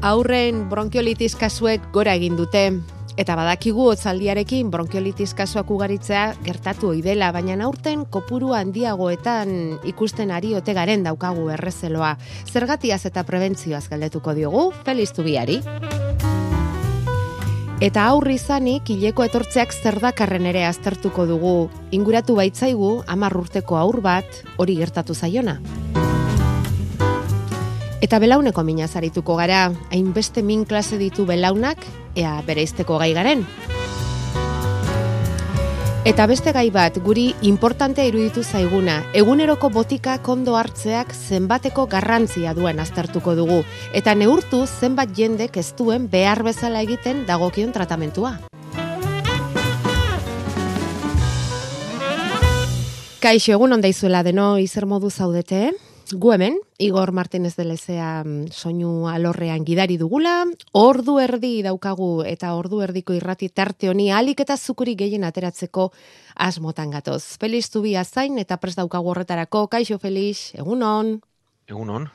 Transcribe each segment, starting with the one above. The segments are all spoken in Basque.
Aurren bronkiolitis kasuek gora egin dute. Eta badakigu otzaldiarekin bronkiolitis kasuak ugaritzea gertatu ohi dela, baina aurten kopuru handiagoetan ikusten ari ote garen daukagu errezeloa. Zergatiaz eta prebentzioaz galdetuko diogu, Feliz Tubiari. Eta aurri izanik, hileko etortzeak zer dakarren ere aztertuko dugu. Inguratu baitzaigu, amar urteko aur bat, hori gertatu zaiona. Eta belauneko mina zarituko gara, hainbeste min klase ditu belaunak, ea bereizteko gai garen. Eta beste gai bat, guri importantea iruditu zaiguna, eguneroko botika kondo hartzeak zenbateko garrantzia duen aztertuko dugu, eta neurtu zenbat jendek ez duen behar bezala egiten dagokion tratamentua. Kaixo, egun onda izuela deno, izer modu zaudete, eh? Gu hemen, Igor Martinez de Lezea mm, soinu alorrean gidari dugula, ordu erdi daukagu eta ordu erdiko irrati tarte honi alik eta zukuri gehien ateratzeko asmotan gatoz. Feliz zubi zain eta prest daukagu horretarako, kaixo Feliz, egunon. Egunon.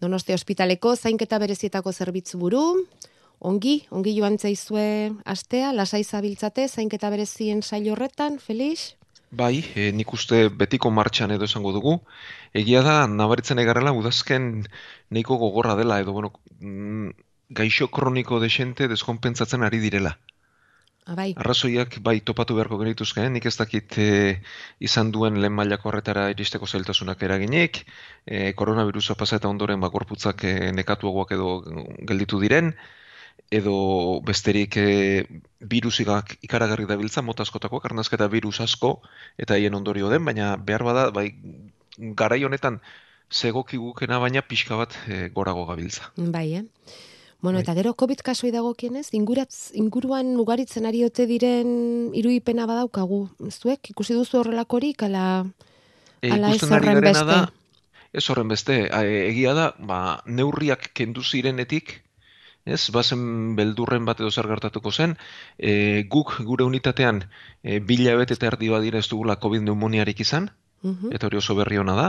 Donosti ospitaleko zainketa berezietako zerbitzu buru, ongi, ongi joan zaizue astea, lasai zabiltzate, zainketa berezien saio horretan, Feliz? Bai, e, nik uste betiko martxan edo esango dugu. Egia da, nabaritzen egarrela, udazken neiko gogorra dela, edo, bueno, mm, gaixo kroniko desente deskonpentsatzen ari direla. Abai. Ah, Arrazoiak bai topatu beharko genituzke, nik ez dakit e, izan duen lehen mailako horretara iristeko zailtasunak eraginik, e, koronavirusa pasa eta ondoren bakorputzak e, nekatuagoak edo gelditu diren, edo besterik e, virusik ikaragarri dabiltza mota askotako karnazketa virus asko eta haien ondorio den, baina behar bada bai garai honetan segoki gukena baina pixka bat e, gorago gabiltza. Bai, eh? Bueno, bai. eta gero COVID kasoi dagokienez, inguratz, inguruan ugaritzen ari ote diren iruipena badaukagu. Zuek, ikusi duzu horrelakorik, ala, e, ala ez horren beste? Da, ez horren beste, egia da, ba, neurriak kendu zirenetik, ez, bazen beldurren bat edo zer gertatuko zen, e, guk gure unitatean e, bila eta erdi badira ez dugula COVID pneumoniarik izan, mhm. eta hori oso berri hona da,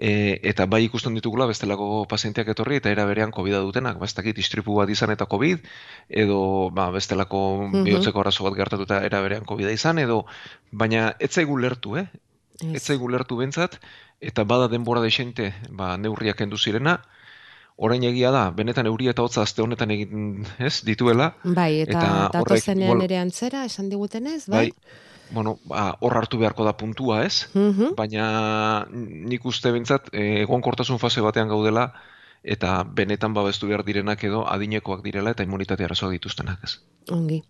e, eta bai ikusten ditugula bestelako pazienteak etorri eta era berean covid dutenak, ba ez dakit istripu bat izan eta covid edo ba bestelako mm bihotzeko arazo bat gertatuta era berean covid izan edo baina ez zaigu lertu, eh? Ez zaigu lertu bentzat eta bada denbora desente, ba neurriak kendu zirena, orain egia da, benetan euri eta hotza azte honetan egin, ez, dituela. Bai, eta, eta datozenean ere antzera, esan digutenez, bai? bai? Bueno, ba, hor hartu beharko da puntua, ez? Mhm. Baina nik uste bintzat, eh, egon kortasun fase batean gaudela, eta benetan babestu behar direnak edo adinekoak direla eta immunitatea arazoa dituztenak, ez? Ongi.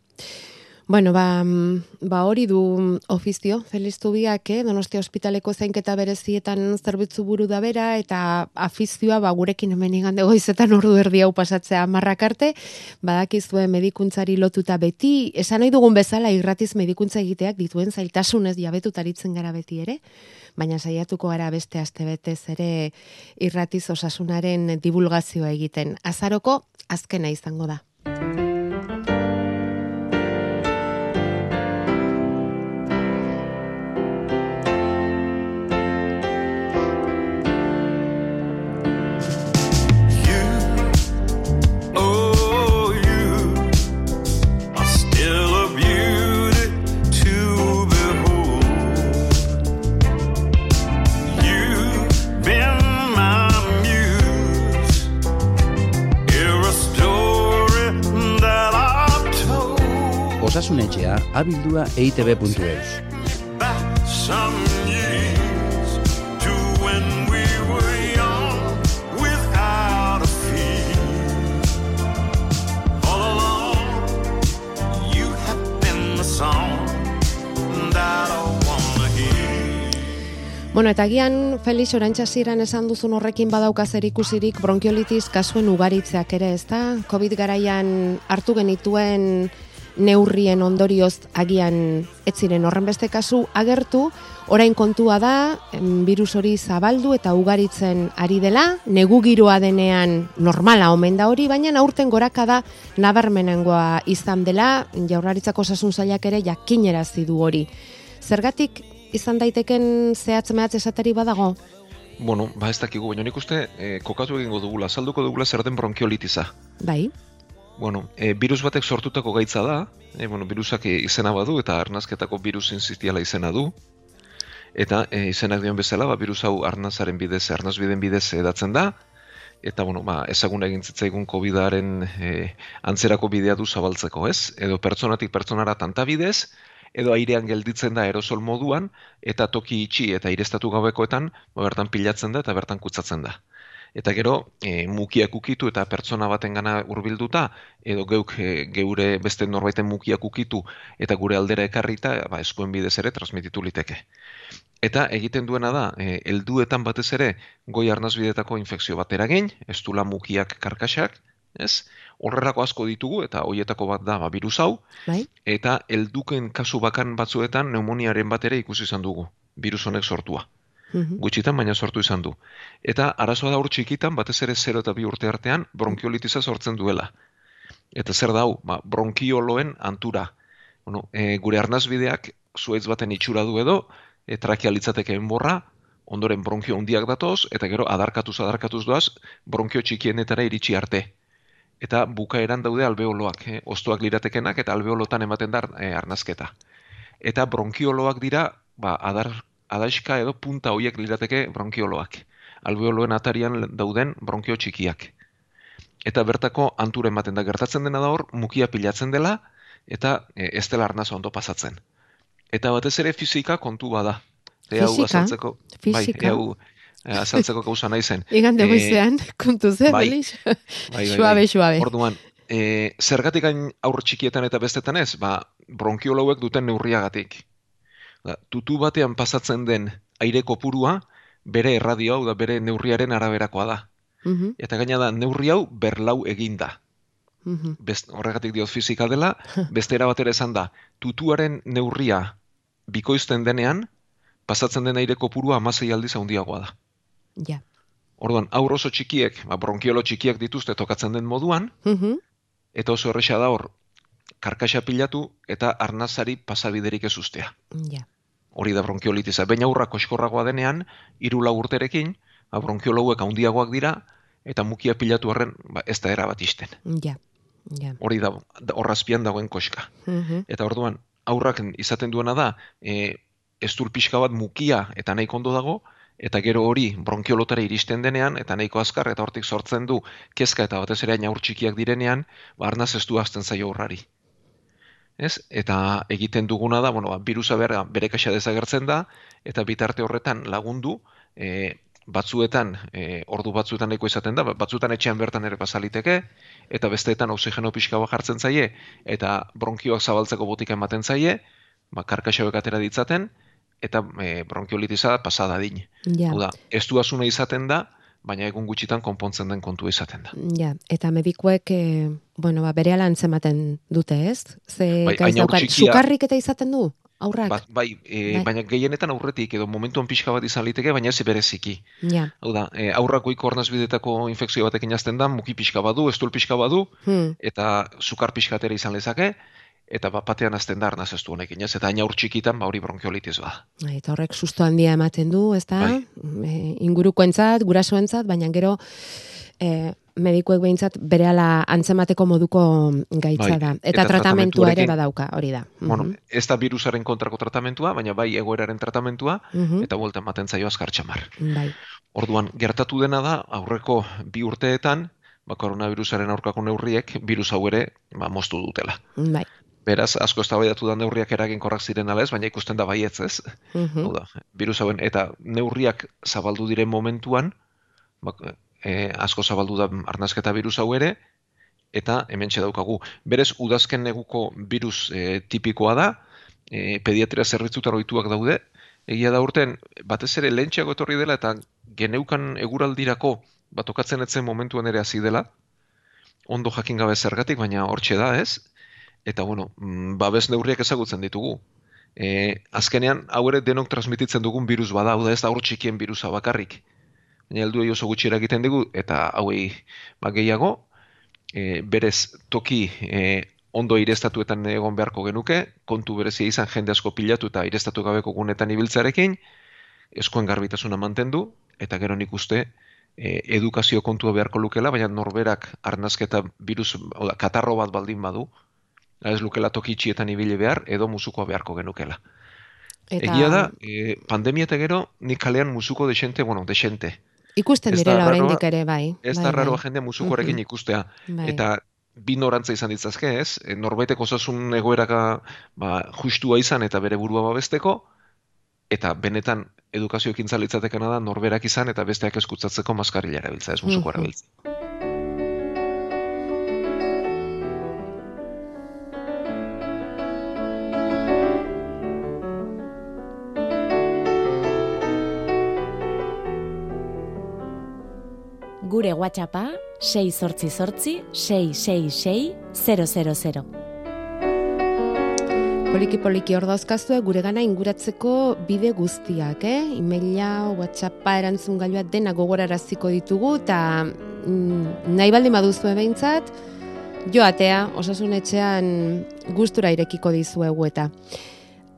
Bueno, ba, mm, ba hori du ofizio, Feliztu biak, eh? Donostia ospitaleko zainketa berezietan zerbitzu buru da bera, eta afizioa, ba, gurekin hemen igande goizetan ordu erdi hau pasatzea marrak arte, badakizue medikuntzari lotuta beti, esan nahi dugun bezala irratiz medikuntza egiteak dituen zailtasunez jabetutaritzen gara beti ere, baina saiatuko gara beste aste betez ere irratiz osasunaren divulgazioa egiten. Azaroko, azkena izango da. Abildua eitb.eus. Bueno, eta gian Felix Orantxasiran esan duzun horrekin badaukazer ikusirik bronkiolitis kasuen ugaritzeak ere, ezta? Covid garaian hartu genituen neurrien ondorioz agian ez ziren horren beste kasu agertu, orain kontua da virus hori zabaldu eta ugaritzen ari dela, negu giroa denean normala omen da hori, baina aurten goraka da nabarmenengoa izan dela, jaurlaritzako osasun zailak ere jakinerazi du hori. Zergatik izan daiteken zehatz mehatz esateri badago? Bueno, ba ez dakigu, baina nik uste eh, kokatu egingo dugula, salduko dugula zer den bronkiolitiza. Bai. Bueno, e, virus batek sortutako gaitza da, e, bueno, virusak izena badu eta arnazketako virus inzitiala izena du, eta e, izenak dion bezala, ba, virus hau arnazaren bidez, arnazbiden bidez edatzen da, eta bueno, ba, ezagun egin zitzaigun COVID-aren e, antzerako bidea du zabaltzeko, ez? Edo pertsonatik pertsonara tanta bidez, edo airean gelditzen da aerosol moduan, eta toki itxi eta irestatu gabekoetan, ba, bertan pilatzen da eta bertan kutsatzen da. Eta gero, e, mukiak ukitu eta pertsona baten gana urbilduta, edo geuk e, geure beste norbaiten mukiak ukitu eta gure aldera ekarrita, ba, eskuen bidez ere transmititu liteke. Eta egiten duena da, e, helduetan batez ere, goi arnazbidetako infekzio bat eragin, du mukiak karkasak, ez? Horrelako asko ditugu, eta hoietako bat da, ba, virus hau, bai. eta helduken kasu bakan batzuetan pneumoniaren bat ere ikusi izan dugu, virus honek sortua. Mhm. Gutxitan, baina sortu izan du. Eta arazoa da hor txikitan, batez ere 0 eta bi urte artean, bronkiolitiza sortzen duela. Eta zer da hau, ba, bronkioloen antura. Bueno, e, gure arnazbideak zuaitz baten itxura du edo, e, trakia litzateke enborra, ondoren bronkio handiak datoz, eta gero adarkatuz adarkatuz doaz, bronkio txikienetara iritsi arte. Eta bukaeran daude albeoloak, eh? ostoak liratekenak eta albeolotan ematen dar eh, arnazketa. Eta bronkioloak dira, ba, adar, adaiska edo punta hoiek lirateke bronkioloak. Albeoloen atarian dauden bronkio txikiak. Eta bertako anturen ematen da gertatzen dena da hor, mukia pilatzen dela, eta e, ez dela arnazo ondo pasatzen. Eta batez ere fizika kontu bada. E hau azaltzeko, fizika. Bai, hau eh, azaltzeko gauza nahi zen. Igan de goizean, e, kontu zen, bai, bai, bai, suabe, suabe. Orduan, e, zergatik gain aurre txikietan eta bestetan ez, ba, bronkiolauek duten neurriagatik. Da, tutu batean pasatzen den aire kopurua, bere erradio hau da bere neurriaren araberakoa da. Mm Eta gaina da, neurri hau berlau eginda. Mm Best, horregatik diot fizika dela, beste erabatera esan da, tutuaren neurria bikoizten denean, pasatzen den aire kopurua amasei aldiz handiagoa da. Ja. Orduan, aur oso txikiek, ba, bronkiolo txikiak dituzte tokatzen den moduan, mm eta oso erresa da hor, karkaxa pilatu eta arnazari pasabiderik ez ustea. Ja. Hori da bronkiolitiza. Baina aurra koskorragoa denean, iru urterekin, ba, bronkiolauek handiagoak dira, eta mukia pilatu horren ba, ez da erabat isten. Ja. Ja. Hori da, horrazpian dagoen koska. Mm Eta orduan, aurrak izaten duena da, e, ez pixka bat mukia eta nahiko ondo dago, eta gero hori bronkiolotara iristen denean, eta nahiko azkar, eta hortik sortzen du kezka eta batez ere aur txikiak direnean, barnaz ez du azten zaio horrari. Ez? Eta egiten duguna da, bueno, ba, virusa bere, bere kaxa dezagertzen da, eta bitarte horretan lagundu, e, batzuetan, e, ordu batzuetan nahiko izaten da, batzuetan etxean bertan ere pasaliteke, eta besteetan oxigeno pixka bat jartzen zaie, eta bronkioak zabaltzeko botika ematen zaie, ba, karkaxoek atera ditzaten, eta e, bronkiolitiza pasada din. Ja. Oda, ez du asuna izaten da, baina egun gutxitan konpontzen den kontu izaten da. Ja, eta medikuek, e, bueno, ba, bere alan zematen dute ez? Ze, bai, gaiz sukarrik eta izaten du? Aurrak? Ba, bai, e, bai, baina gehienetan aurretik edo momentuan pixka bat izan liteke, baina ez bereziki. Ja. Hau da, e, aurrak goiko bidetako infekzio batekin jazten da, muki pixka badu, estul pixka badu, hmm. eta sukar pixka izan lezake, eta bat batean azten da arnaz ez du honekin, ez? Eta aina txikitan, ba hori bronkiolitiz ba. Bai, eta horrek susto handia ematen du, ez da? Bai. E, ingurukoentzat, gurasoentzat, baina gero e, medikuek behintzat berehala antzemateko moduko gaitza bai, da. Eta, tratamentua ere badauka, hori da. Bueno, mhm. ez da virusaren kontrako tratamentua, baina bai egoeraren tratamentua, mhm. eta buelta ematen zaio azkar txamar. Bai. Orduan, gertatu dena da, aurreko bi urteetan, ba, koronavirusaren aurkako neurriek, virus hau ere, ba, moztu dutela. Bai. Beraz, asko ez da neurriak eraginkorrak ziren ala ez, baina ikusten da baietz ez. Mm virus hauen, eta neurriak zabaldu diren momentuan, ba, e, asko zabaldu da arnazketa virus hau ere, eta hemen daukagu. Berez, udazken neguko virus e, tipikoa da, e, pediatria zerbitzutar oituak daude, egia da urten, batez ere lehentxeago etorri dela, eta geneukan eguraldirako batokatzen etzen momentuan ere hasi dela, ondo jakin gabe zergatik, baina hortxe da, ez? Eta, bueno, mm, babes neurriak ezagutzen ditugu. E, azkenean, hau ere denok transmititzen dugun virus bada, da ez da hor txikien virusa bakarrik baina heldu oso gutxi eragiten dugu eta hauei ba gehiago e, berez toki e, ondo irestatuetan egon beharko genuke kontu berezia izan jende asko pilatu eta irestatu gabeko gunetan ibiltzarekin eskuen garbitasuna mantendu eta gero nik uste e, edukazio kontua beharko lukela, baina norberak arnazketa virus, oda, katarro bat baldin badu, ez lukela tokitxietan ibile behar, edo musukoa beharko genukela. Eta... Egia da, e, pandemia eta gero, nik kalean musuko desente, bueno, desente. Ikusten direla oraindik ere, bai. Ez bai, da raroa bai. jende musukoarekin ikustea. Bai. Eta bi norantza izan ditzazke, ez? E, norbaitek osasun egoeraka ba, justua izan eta bere burua babesteko, eta benetan edukazio ekintza litzatekena da norberak izan eta besteak eskutzatzeko maskarila erabiltza, ez musuko erabiltza. WhatsAppa 6 sortzi sortzi 666 000. Poliki poliki hor dauzkazue gure gana inguratzeko bide guztiak, eh? Emaila, WhatsAppa erantzun gailua dena gogoraraziko ditugu eta mm, nahi baldin baduzu behintzat, joatea, osasun etxean gustura irekiko dizuegu eta.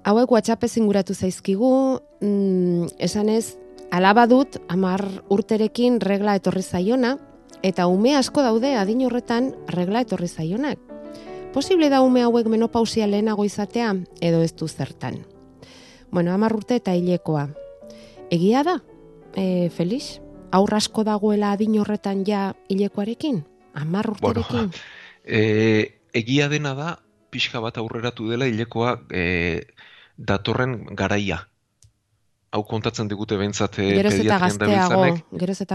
Hauek WhatsApp inguratu zaizkigu, mm, esan ez, Alaba dut, amar urterekin regla etorri zaiona, eta ume asko daude adin horretan regla etorri zaionak. Posible da ume hauek menopausia lehenago izatea, edo ez du zertan. Bueno, amar urte eta hilekoa. Egia da, e, Felix? Aurra asko dagoela adin horretan ja hilekoarekin? Amar urterekin? Bueno, e, egia dena da, pixka bat aurreratu dela hilekoa e, datorren garaia hau kontatzen digute behintzat eh, pediatrian da bintzanek,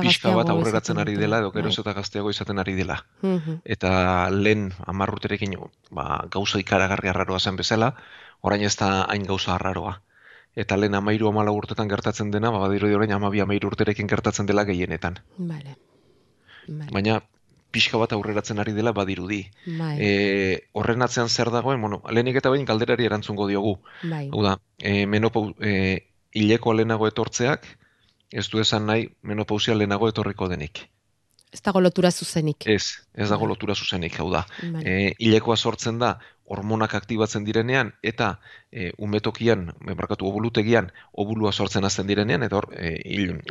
pixka bat aurreratzen ari dela, edo geroz bai. eta gazteago izaten ari dela. Eta lehen amarruterekin ba, gauza ikaragarri arraroa zen bezala, orain ez da hain gauza arraroa. Eta lehen amairu amala urtetan gertatzen dena, ba, badiro orain amabi amairu urterekin gertatzen dela gehienetan. Vale. Vale. Baina pixka bat aurreratzen ari dela badirudi. Bai. E, horren atzean zer dagoen, bueno, lehenik eta behin galderari erantzungo diogu. Bai. Hau da, e, menopau, e, hileko lehenago etortzeak, ez du esan nahi menopausia lehenago etorriko denik. Ez dago lotura zuzenik. Ez, ez dago lotura zuzenik, hau da. E, hilekoa sortzen da, hormonak aktibatzen direnean, eta e, umetokian, memarkatu obulutegian, obulua sortzen azten direnean, eta e,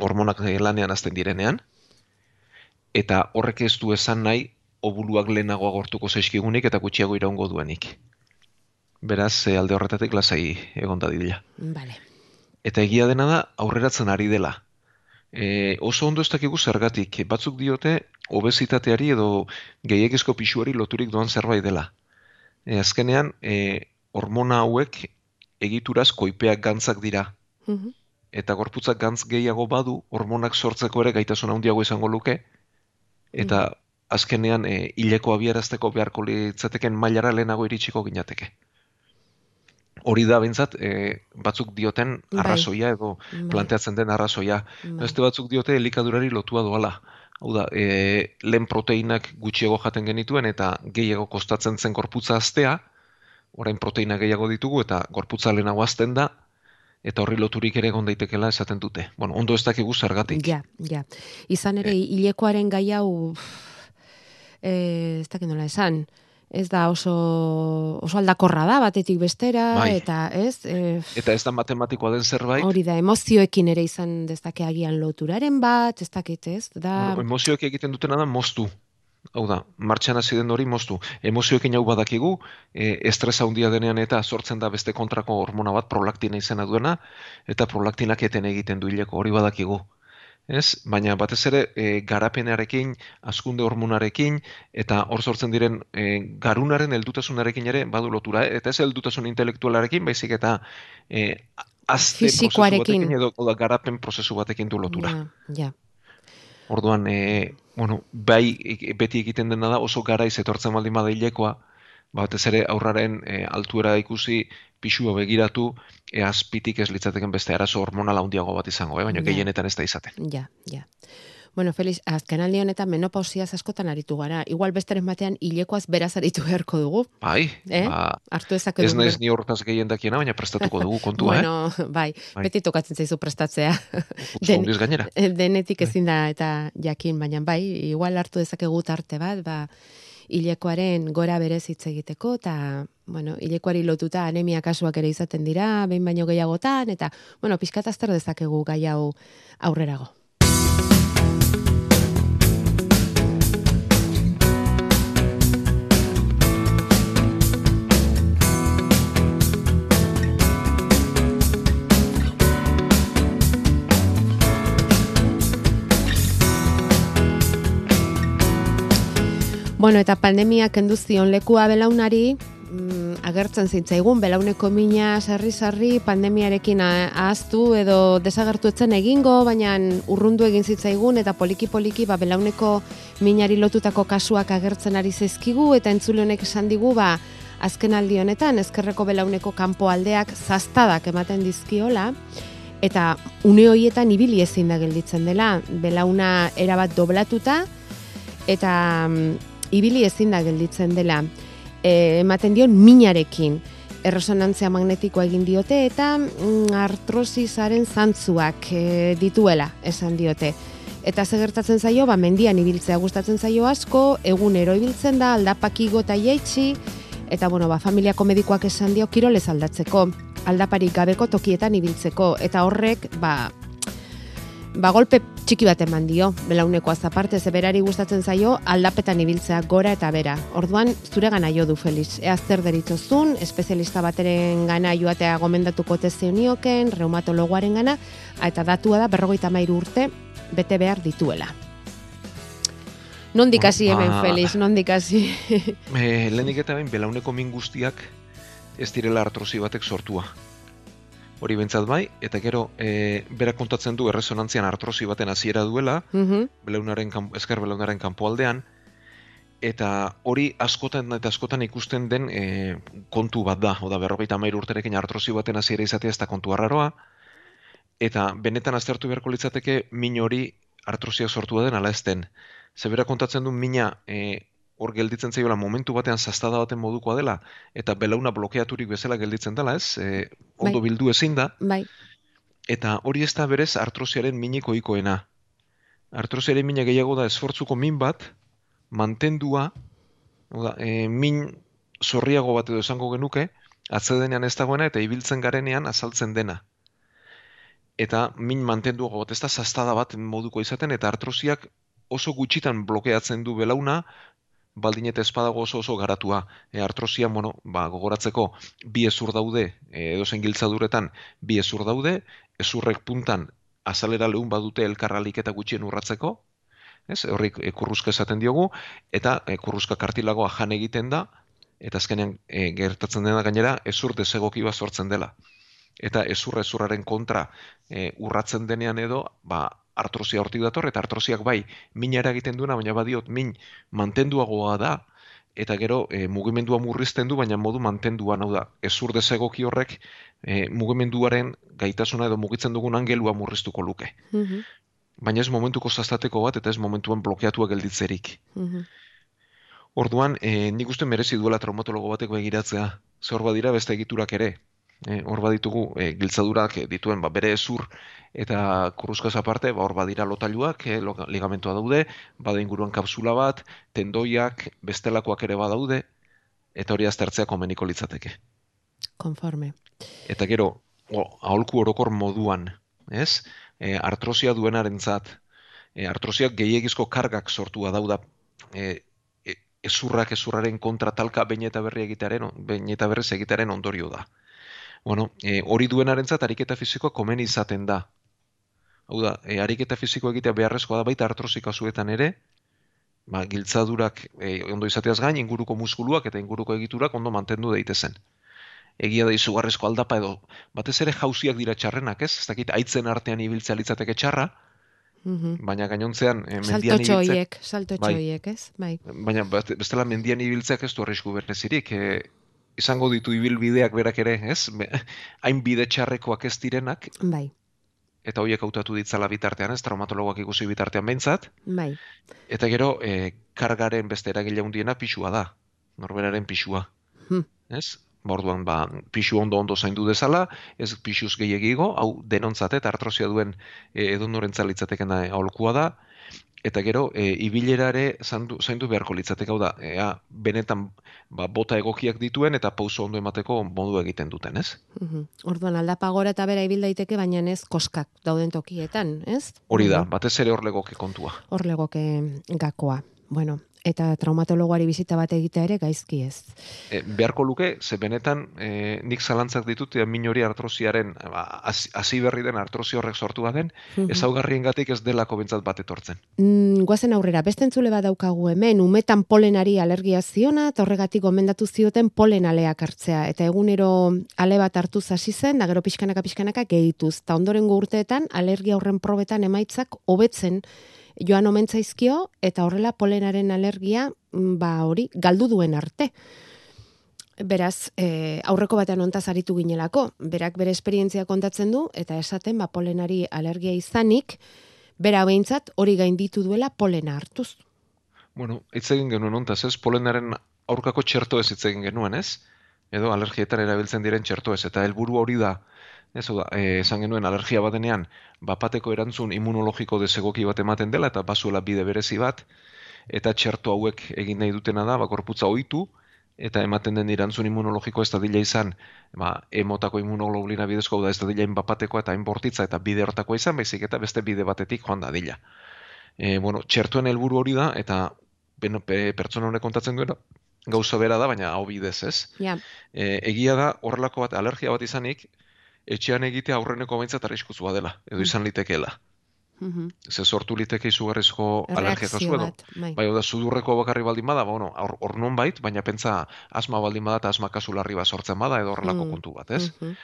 hormonak lanean azten direnean, eta horrek ez du esan nahi, obuluak lehenago agortuko zaizkigunik, eta gutxiago iraungo duenik. Beraz, alde horretatik lasai egon da. Vale eta egia dena da aurreratzen ari dela. E, oso ondo ez dakigu zergatik, batzuk diote obesitateari edo gehiagizko pixuari loturik doan zerbait dela. E, azkenean, e, hormona hauek egituraz koipeak gantzak dira. Mhm. Eta gorputzak gantz gehiago badu, hormonak sortzeko ere gaitasun handiago izango luke. Eta mhm. azkenean, e, hileko abiarazteko beharko litzateken mailara lehenago iritsiko ginateke hori da bintzat, e, batzuk dioten bai. arrazoia edo bai. planteatzen den arrazoia. Bai. Beste batzuk diote elikadurari lotua doala. Hau da, e, lehen proteinak gutxiago jaten genituen eta gehiago kostatzen zen gorputza aztea, orain proteina gehiago ditugu eta gorputza lehenago azten da, eta horri loturik ere egon daitekela esaten dute. Bueno, ondo ez dakigu zergatik. Ja, ja. Izan ere, e. hilekoaren gai hau, e, ez dakit nola esan, ez da oso oso aldakorra da batetik bestera bai. eta ez e, eta ez da matematikoa den zerbait? Hori da emozioekin ere izan dezake agian loturaren bat ez dakit ez da bueno, emozioek egiten dutena da moztu. Hau da martxan hasi den hori moztu. Emozioekin hau badakigu e, estresa handia denean eta sortzen da beste kontrako hormona bat prolaktina izena duena eta prolaktinak eten egiten du hileko hori badakigu ez? Baina batez ere e, garapenarekin, askunde hormonarekin eta hor sortzen diren e, garunaren heldutasunarekin ere badu lotura, eh? eta ez heldutasun intelektualarekin, baizik eta e, azte batekin edo da, garapen prozesu batekin du lotura. Ja, Orduan, e, bueno, bai beti egiten dena da oso garaiz etortzen baldin bada hilekoa, ba, batez ere aurraren e, altuera ikusi pixua begiratu, e, azpitik ez litzateken beste arazo hormonala handiago bat izango, eh? baina ja. gehienetan ez da izaten. Ja, ja. Bueno, Feliz, azken aldi honetan menopausia askotan aritu gara. Igual besteren batean hilekoaz beraz aritu beharko dugu. Bai, eh? ba, Artu ezak Ez naiz ni horretaz gehien dakiena, baina prestatuko dugu kontua, bueno, eh? bai, bai, beti tokatzen zaizu prestatzea. Den, gainera. Denetik bai. ezin da eta jakin, baina bai, igual hartu dezakegu arte bat, ba, hilekoaren gora berez hitz egiteko eta bueno, hilekoari lotuta anemia kasuak ere izaten dira, behin baino gehiagotan eta bueno, pizkat azter dezakegu gai hau aurrerago. Bueno, eta pandemia kenduzion lekua belaunari, mm, agertzen zitzaigun, belauneko mina sarri-sarri pandemiarekin ahaztu edo desagertu etzen egingo, baina urrundu egin zitzaigun eta poliki-poliki ba, belauneko minari lotutako kasuak agertzen ari zezkigu eta entzule honek esan digu ba, azken aldi honetan ezkerreko belauneko kanpo aldeak zaztadak ematen dizkiola eta une horietan ibili ezin da gelditzen dela. Belauna erabat doblatuta eta mm, ibili ezin da gelditzen dela. E, ematen dion minarekin. Erresonantzia magnetikoa egin diote eta mm, artrosisaren zantzuak e, dituela esan diote. Eta ze gertatzen zaio, ba, mendian ibiltzea gustatzen zaio asko, egunero ibiltzen da, aldapakigo eta jaitsi, eta bueno, ba, familiako medikoak esan dio kirolez aldatzeko, aldaparik gabeko tokietan ibiltzeko, eta horrek, ba, ba golpe txiki bat eman dio, belauneko azaparte, zeberari gustatzen zaio, aldapetan ibiltzea gora eta bera. Orduan, zure gana jo du, Feliz. Eaz zer deritzozun, espezialista bateren gana joatea gomendatuko tezeunioken, reumatologoaren gana, eta datua da, berrogeita mairu urte, bete behar dituela. Non dikasi hemen, ba, Feliz, non dikasi. Me, lehenik eta behin, belauneko min guztiak ez direla artrosi batek sortua hori bentsat bai, eta gero e, bera kontatzen du erresonantzian artrosi baten hasiera duela, mm belaunaren, esker belaunaren kanpo aldean, eta hori askotan eta askotan ikusten den e, kontu bat da, oda berrogeita mairu urterekin artrosi baten hasiera izatea ez da kontu arraroa, eta benetan aztertu beharko litzateke min hori artrosia sortu den ala ez den. Zebera kontatzen du mina e, hor gelditzen zaiola momentu batean zastada baten modukoa dela eta belauna blokeaturik bezala gelditzen dela, ez? E, ondo bai. bildu ezin da. Bai. Eta hori ez da berez artrosiaren miniko ikoena. Artrosiaren mina gehiago da esfortzuko min bat, mantendua, oda, e, min zorriago bat edo esango genuke, atzedenean ez dagoena eta ibiltzen garenean azaltzen dena. Eta min mantenduago bat ez da zastada bat moduko izaten eta artrosiak oso gutxitan blokeatzen du belauna, baldin eta espadago oso oso garatua. E, artrosia, bueno, ba, gogoratzeko, bi ezur daude, e, edo zen giltzaduretan, bi ezur daude, ezurrek puntan azalera lehun badute elkarralik eta gutxien urratzeko, ez, horrik e, kurruzka esaten diogu, eta e, kurruzka kartilagoa jan egiten da, eta azkenean e, gertatzen dena gainera, ezur desegoki bat sortzen dela. Eta ezurra ezurraren kontra e, urratzen denean edo, ba, artrosia hortik dator, eta artrosiak bai, mina eragiten duena, baina badiot, min mantenduagoa da, eta gero e, mugimendua murrizten du, baina modu mantenduan, hau da, ezur dezegoki horrek e, mugimenduaren gaitasuna edo mugitzen dugun angelua murriztuko luke. Mm Baina ez momentuko zaztateko bat, eta ez momentuan blokeatua gelditzerik. Mm Orduan, e, nik uste merezi duela traumatologo batek begiratzea, zehor badira beste egiturak ere, e, hor baditugu e, giltzadurak dituen ba, bere ezur eta kurruzkaz aparte, ba, hor badira lotailuak, e, ligamentua daude, bada inguruan kapsula bat, tendoiak, bestelakoak ere badaude, eta hori aztertzea komeniko litzateke. Konforme. Eta gero, o, aholku orokor moduan, ez? E, artrosia duenaren zat, e, artrosiak gehiagizko kargak sortua dauda, e, ezurrak ezurraren kontra talka bain eta berri egitearen, bain eta berriz egitearen ondorio da bueno, e, hori duenarentzat ariketa fisikoa komen izaten da. Hau da, e, ariketa fisikoa egitea beharrezkoa da baita artrosi kasuetan ere, ba, giltzadurak e, ondo izateaz gain, inguruko muskuluak eta inguruko egiturak ondo mantendu daitezen. Egia da izugarrezko aldapa edo, batez ere jauziak dira txarrenak, ez? Ez dakit, aitzen artean ibiltzea litzateke txarra, mhm. Baina gainontzean eh, mendian salto txoiek, salto bai. txoiek, ez? Bai. Baina bestela mendian ibiltzeak ez du arrisku berrezirik. E, izango ditu ibilbideak berak ere, ez? Hain bide txarrekoak ez direnak. Bai. Eta horiek hautatu ditzala bitartean, ez? Traumatologoak ikusi bitartean behintzat. Bai. Eta gero, e, kargaren beste eragile hundiena pixua da. Norberaren pixua. Hmm. Ez? Borduan, ba, pixu ondo ondo zaindu dezala, ez pixuz gehiagigo, hau denontzate eta artrosia duen e, edun norentzalitzateken da aholkua da, eta gero e, ibilerare zaindu, zaindu beharko litzateke hau da, ea, benetan ba, bota egokiak dituen eta pauso ondo emateko modu egiten duten, ez? Mm Orduan aldapa gora eta bera ibil daiteke baina ez koskak dauden tokietan, ez? Hori da, batez ere hor legoke kontua. Hor legoke gakoa. Bueno, eta traumatologoari bizita bat egitea ere gaizki ez. E, beharko luke, ze benetan e, nik zalantzak ditut e, minori artrosiaren ba, hasi berri den artrosi horrek sortu baden, mm ezaugarrien gatik ez delako bintzat bat etortzen. Mm, guazen aurrera, beste entzule bat daukagu hemen, umetan polenari alergia ziona, eta horregatik gomendatu zioten polen aleak hartzea, eta egunero ale bat hartu hasi zen, da gero pixkanaka pixkanaka gehituz, eta ondorengo urteetan alergia horren probetan emaitzak hobetzen joan omentzaizkio eta horrela polenaren alergia mm, ba hori galdu duen arte. Beraz, e, aurreko batean ontaz aritu ginelako, berak bere esperientzia kontatzen du eta esaten ba polenari alergia izanik, bera behintzat hori gainditu duela polena hartuz. Bueno, hitz egin genuen ontaz ez, polenaren aurkako txerto ez hitz egin genuen ez, edo alergietan erabiltzen diren txerto ez, eta helburu hori da, Ez da, eh, esan genuen alergia batenean, bapateko erantzun immunologiko desegoki bat ematen dela eta basuela bide berezi bat, eta txerto hauek egin nahi dutena da, bakorputza ohitu eta ematen den erantzun immunologiko ez da dila izan, ba, emotako immunoglobulina bidezko da ez da dila bapateko eta inbortitza eta bide hortako izan, baizik eta beste bide batetik joan da dila. E, bueno, txertuen helburu hori da, eta beno, pertsona honek kontatzen duena, gauza bera da, baina hau bidez ez. Ja. E, egia da, horrelako bat, alergia bat izanik, etxean egite aurreneko baintzat arriskuzua dela, edo izan litekeela. Mm -hmm. Ze sortu liteke izugarrizko alergia kasu edo. Bai. bai, da, sudurreko bakarri baldin bada, ba, bueno, hor non bait, baina pentsa asma baldin bada eta asma kasu larri bat sortzen bada edo horrelako mm. kontu bat, ez? Mm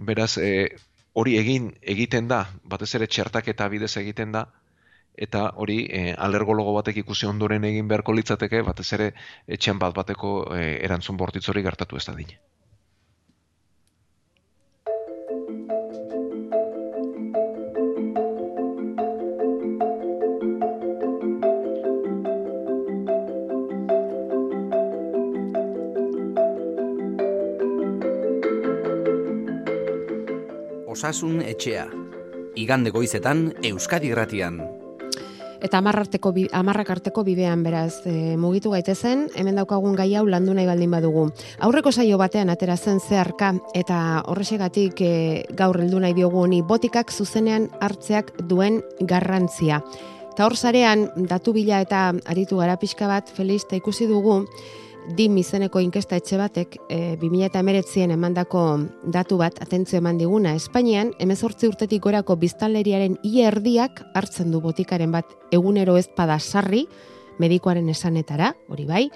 Beraz, e, hori egin egiten da, batez ere txertak eta bidez egiten da, eta hori e, alergologo batek ikusi ondoren egin beharko litzateke, batez ere etxean bat bateko e, erantzun bortitzori gertatu ez da dine. Osasun etxea. Igande goizetan Euskadi Gratian. Eta amarrarteko amarrak arteko bidean beraz e, mugitu gaitezen, hemen daukagun gai hau landu nahi baldin badugu. Aurreko saio batean atera zen zeharka eta horrexegatik e, gaur heldu nahi diogu honi botikak zuzenean hartzeak duen garrantzia. Ta hor sarean datu bila eta aritu gara pixka bat Felix ikusi dugu dim izeneko inkesta etxe batek e, 2008an emandako datu bat atentzio eman diguna Espainian, emezortzi urtetik gorako biztanleriaren ia erdiak hartzen du botikaren bat. Egunero ez sarri medikoaren esanetara, hori bai,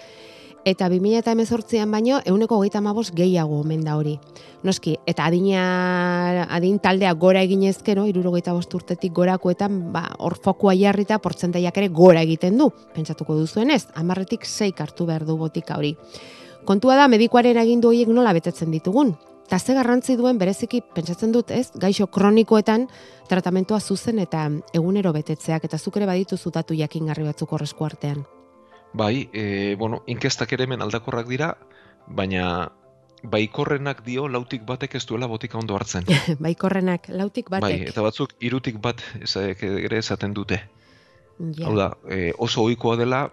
eta 2018an baino euneko hogeita mabos gehiago omen da hori. Noski, eta adina, adin taldea gora eginezkero, irurogeita bost urtetik gorakoetan, ba, hor fokua jarrita, portzentaiak ere gora egiten du. Pentsatuko duzuen ez, amarretik zeik hartu behar du botika hori. Kontua da, medikoaren agindu horiek nola betetzen ditugun. Ta ze garrantzi duen bereziki pentsatzen dut, ez? Gaixo kronikoetan tratamentua zuzen eta egunero betetzeak eta zuk ere baditu zutatu jakingarri batzuk horrezko artean. Bai, e, bueno, inkestak ere hemen aldakorrak dira, baina baikorrenak dio lautik batek ez duela botika ondo hartzen. baikorrenak, lautik batek. Bai, eta batzuk irutik bat ere esaten dute. Ja. Hau da, e, oso ohikoa dela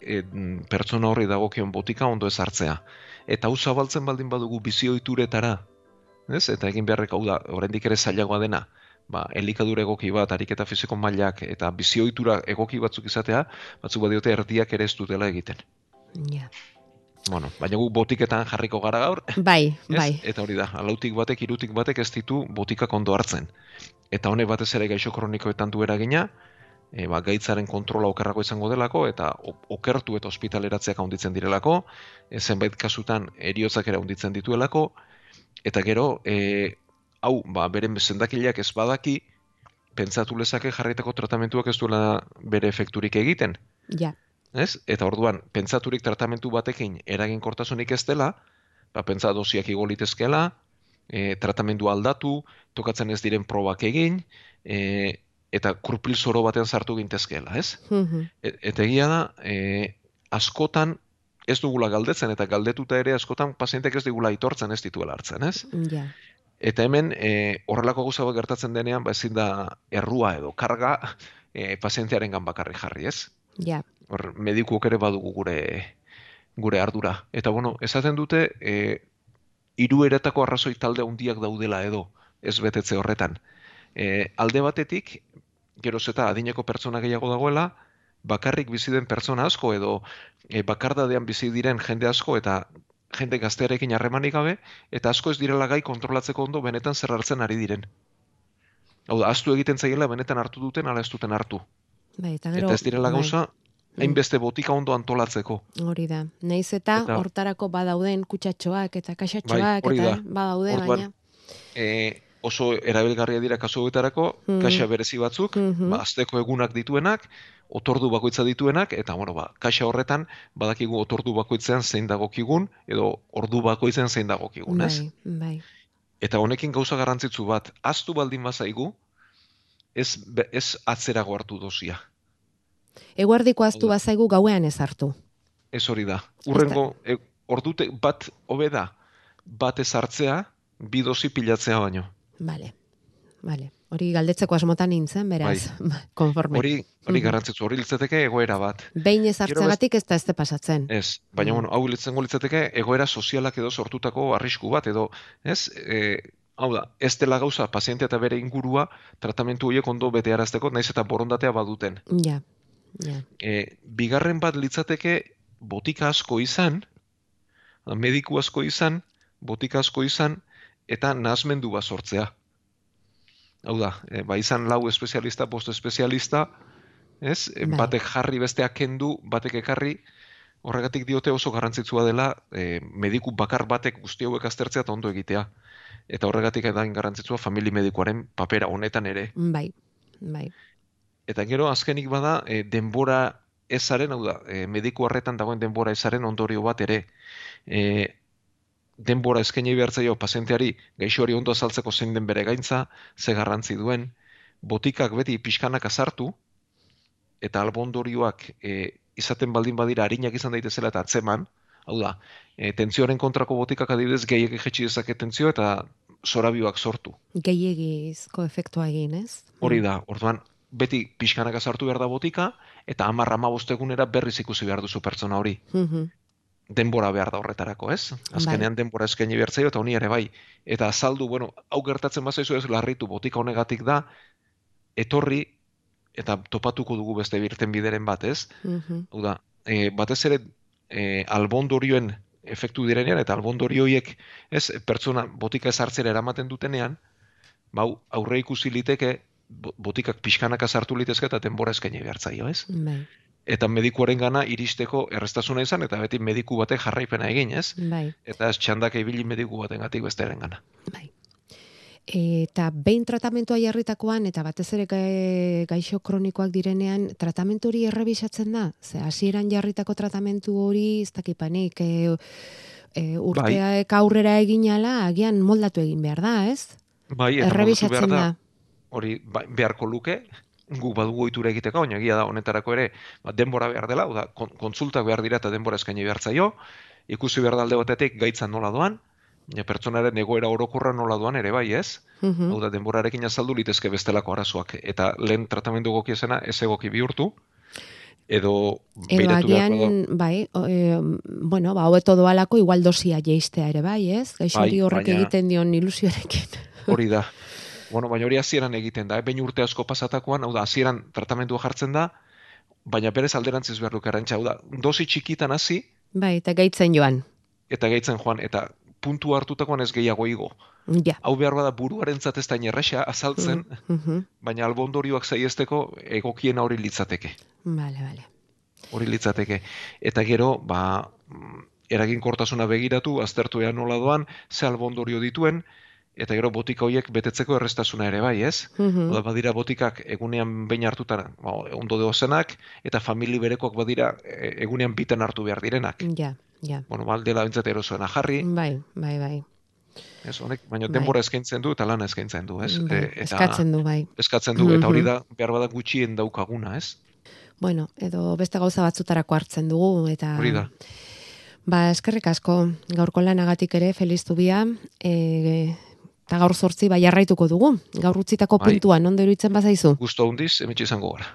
e, pertsona horri dagokion botika ondo ez hartzea. Eta hau zabaltzen baldin badugu bizioituretara, ez? eta egin beharrek hau da, oraindik ere zailagoa dena, ba, elikadura egoki bat, ariketa fiziko mailak eta bizioitura egoki batzuk izatea, batzuk badiote erdiak ere ez dutela egiten. Ja. Bueno, baina gu botiketan jarriko gara gaur. Bai, bai. Eta hori da, alautik batek, irutik batek ez ditu botikak ondo hartzen. Eta honek batez ere gaixo kronikoetan du eragina, e, ba, gaitzaren kontrola okerrako izango delako, eta okertu eta ospitaleratzeak handitzen direlako, e, zenbait kasutan eriotzak ere handitzen dituelako, eta gero, e, hau, ba, beren zendakileak ez badaki, pentsatu lezake jarritako tratamentuak ez duela bere efekturik egiten. Ja. Ez? Eta orduan, pentsaturik tratamentu batekin eragin kortasunik ez dela, ba, pentsa dosiak igolitezkela, e, tratamendu aldatu, tokatzen ez diren probak egin, e, eta kurpil zoro batean sartu gintezkela, ez? Mm eta egia da, e, askotan ez dugula galdetzen, eta galdetuta ere askotan pazientek ez digula itortzen ez dituela hartzen, ez? Ja. Eta hemen e, horrelako gauza bat gertatzen denean, ba ezin da errua edo karga e, pazientearen gan bakarri jarri, ez? Ja. Hor medikuok ere badugu gure gure ardura. Eta bueno, esaten dute e, hiru eretako arrazoi talde handiak daudela edo ez betetze horretan. E, alde batetik, geroz eta adineko pertsona gehiago dagoela, bakarrik bizi den pertsona asko edo e, bakardadean bizi diren jende asko eta jende gaztearekin harremanik gabe eta asko ez direla gai kontrolatzeko ondo benetan zer hartzen ari diren. Hau da, astu egiten zaiela benetan hartu duten, ala ez duten hartu. Bai, eta, gero, eta ez direla bai. gauza, hainbeste botika ondo antolatzeko. Hori da. Naiz eta, hortarako badauden kutsatxoak eta kaxatxoak bai, eta badaude baina. E, oso erabilgarria dira kasu mm. kaxa berezi batzuk, mm ba, azteko egunak dituenak, otordu bakoitza dituenak, eta bueno, ba, kaxa horretan badakigu otordu bakoitzean zein dagokigun, edo ordu bakoitzean zein dagokigun, ez? Bai, bai. Eta honekin gauza garrantzitsu bat, aztu baldin bazaigu, ez, ez atzerago hartu dozia. Eguardiko aztu bazaigu gauean ez hartu. Ez hori da. Urrengo, e, ordute bat hobeda, bat ez hartzea, bi dozi pilatzea baino. Bale, bale. Hori galdetzeko asmotan nintzen, beraz, bai. konforme. Hori, hori garrantzitzu, hori litzateke egoera bat. Behin ez hartzagatik ez da ez pasatzen. Ez, baina, mm. bueno, hau litzen litzateke egoera sozialak edo sortutako arrisku bat, edo, ez, e, hau da, ez dela gauza, pazientea eta bere ingurua, tratamentu horiek ondo bete arazteko, naiz eta borondatea baduten. Ja, ja. E, bigarren bat litzateke botika asko izan, mediku asko izan, botika asko izan, eta nazmendu bat sortzea hau da, e, ba izan lau espezialista, post espezialista, ez? E, batek jarri besteak kendu, batek ekarri, horregatik diote oso garrantzitsua dela e, mediku bakar batek guzti hauek aztertzea eta ondo egitea. Eta horregatik edain garrantzitsua famili medikuaren papera honetan ere. Bai, bai. Eta gero azkenik bada e, denbora ezaren, hau da, e, mediku harretan dagoen denbora ezaren ondorio bat ere. E, denbora eskaini behartzaio pazienteari gaixo hori ondo azaltzeko zein den bere gaintza, ze garrantzi duen, botikak beti pixkanak azartu, eta albondorioak e, izaten baldin badira harinak izan daitezela eta atzeman, hau da, e, tentzioaren kontrako botikak adibidez gehiagik jetxi dezake tentzio eta zorabioak sortu. Gehiagizko efektua egin, ez? Hori da, orduan, beti pixkanak azartu behar da botika, eta amarra ma bostegunera berriz ikusi behar duzu pertsona hori. Mm denbora behar da horretarako, ez? Azkenean bai. denbora eskaini bertzaio eta honi ere bai. Eta azaldu, bueno, hau gertatzen bazaizu ez larritu botika honegatik da, etorri eta topatuko dugu beste birten bideren bat, ez? Mm da, e, batez ere e, albondorioen efektu direnean eta albondorioiek, ez, pertsona botika ez hartzera eramaten dutenean, bau, aurre ikusi liteke botikak pixkanaka sartu litezke eta denbora eskaini behartzaio, ez? Bai eta medikuaren gana iristeko errestasuna izan, eta beti mediku batek jarraipena egin, ez? Bai. Eta ez txandak ibili mediku baten gatik besteren gana. Bai. Eta behin tratamentua jarritakoan, eta batez ere gaixo kronikoak direnean, tratamentu hori errebisatzen da? Ze, hasieran jarritako tratamentu hori, ez dakipanik, e, e, urteak bai. aurrera egin ala, agian moldatu egin behar da, ez? Bai, errebisatzen da. Hori bai, beharko luke, gu badugu ohitura egiteko, baina egia da honetarako ere ba, denbora behar dela, da, kontsultak behar dira eta denbora eskaini behar zaio, ikusi behar dalde batetik gaitzan nola doan, ja, pertsonaren egoera orokorra nola doan ere bai, ez? Mm Hau da, denborarekin azaldu litezke bestelako arazoak. Eta lehen tratamendu egoki esena ez egoki bihurtu, edo... Edo agian, bai, e, bueno, ba, hobeto doalako igual dosia jeistea ere bai, ez? Gaixo bai, horrek egiten dion ilusioarekin. Hori da. Bueno, baina hori hasieran egiten da, eh? bain urte asko pasatakoan, hau da, hasieran tratamentua jartzen da, baina berez alderantziz behar duk erantza, hau da, dosi txikitan hasi. Bai, eta gaitzen joan. Eta gaitzen joan, eta puntu hartutakoan ez gehiago igo. Ja. Hau behar bada buruaren zatez da inerresa, azaltzen, mm -hmm. baina albondorioak zaiesteko egokien hori litzateke. Bale, bale. Hori litzateke. Eta gero, ba, eraginkortasuna begiratu, aztertu nola doan, ze albondorio dituen, eta gero botika horiek betetzeko errestasuna ere bai, ez? Mm Oda badira botikak egunean behin hartuta ba, ondo deozenak, eta famili berekoak badira e, egunean biten hartu behar direnak. Ja, ja. Bueno, baldela bintzat erosoena jarri. Bai, bai, bai. Ez, honek, baina bai. denbora eskaintzen du eta lana eskaintzen du, ez? Bai, e, eta, eskatzen du, bai. Eskatzen du, eta hori da, behar bada gutxien daukaguna, ez? Bueno, edo beste gauza batzutarako hartzen dugu, eta... Hori da. Ba, eskerrik asko, gaurko lanagatik ere, feliz dubia, e, eta gaur sortzi bai jarraituko dugu. Gaur utzitako bai. puntua, non iruditzen bazaizu? Gusto hundiz, emitxe izango gara.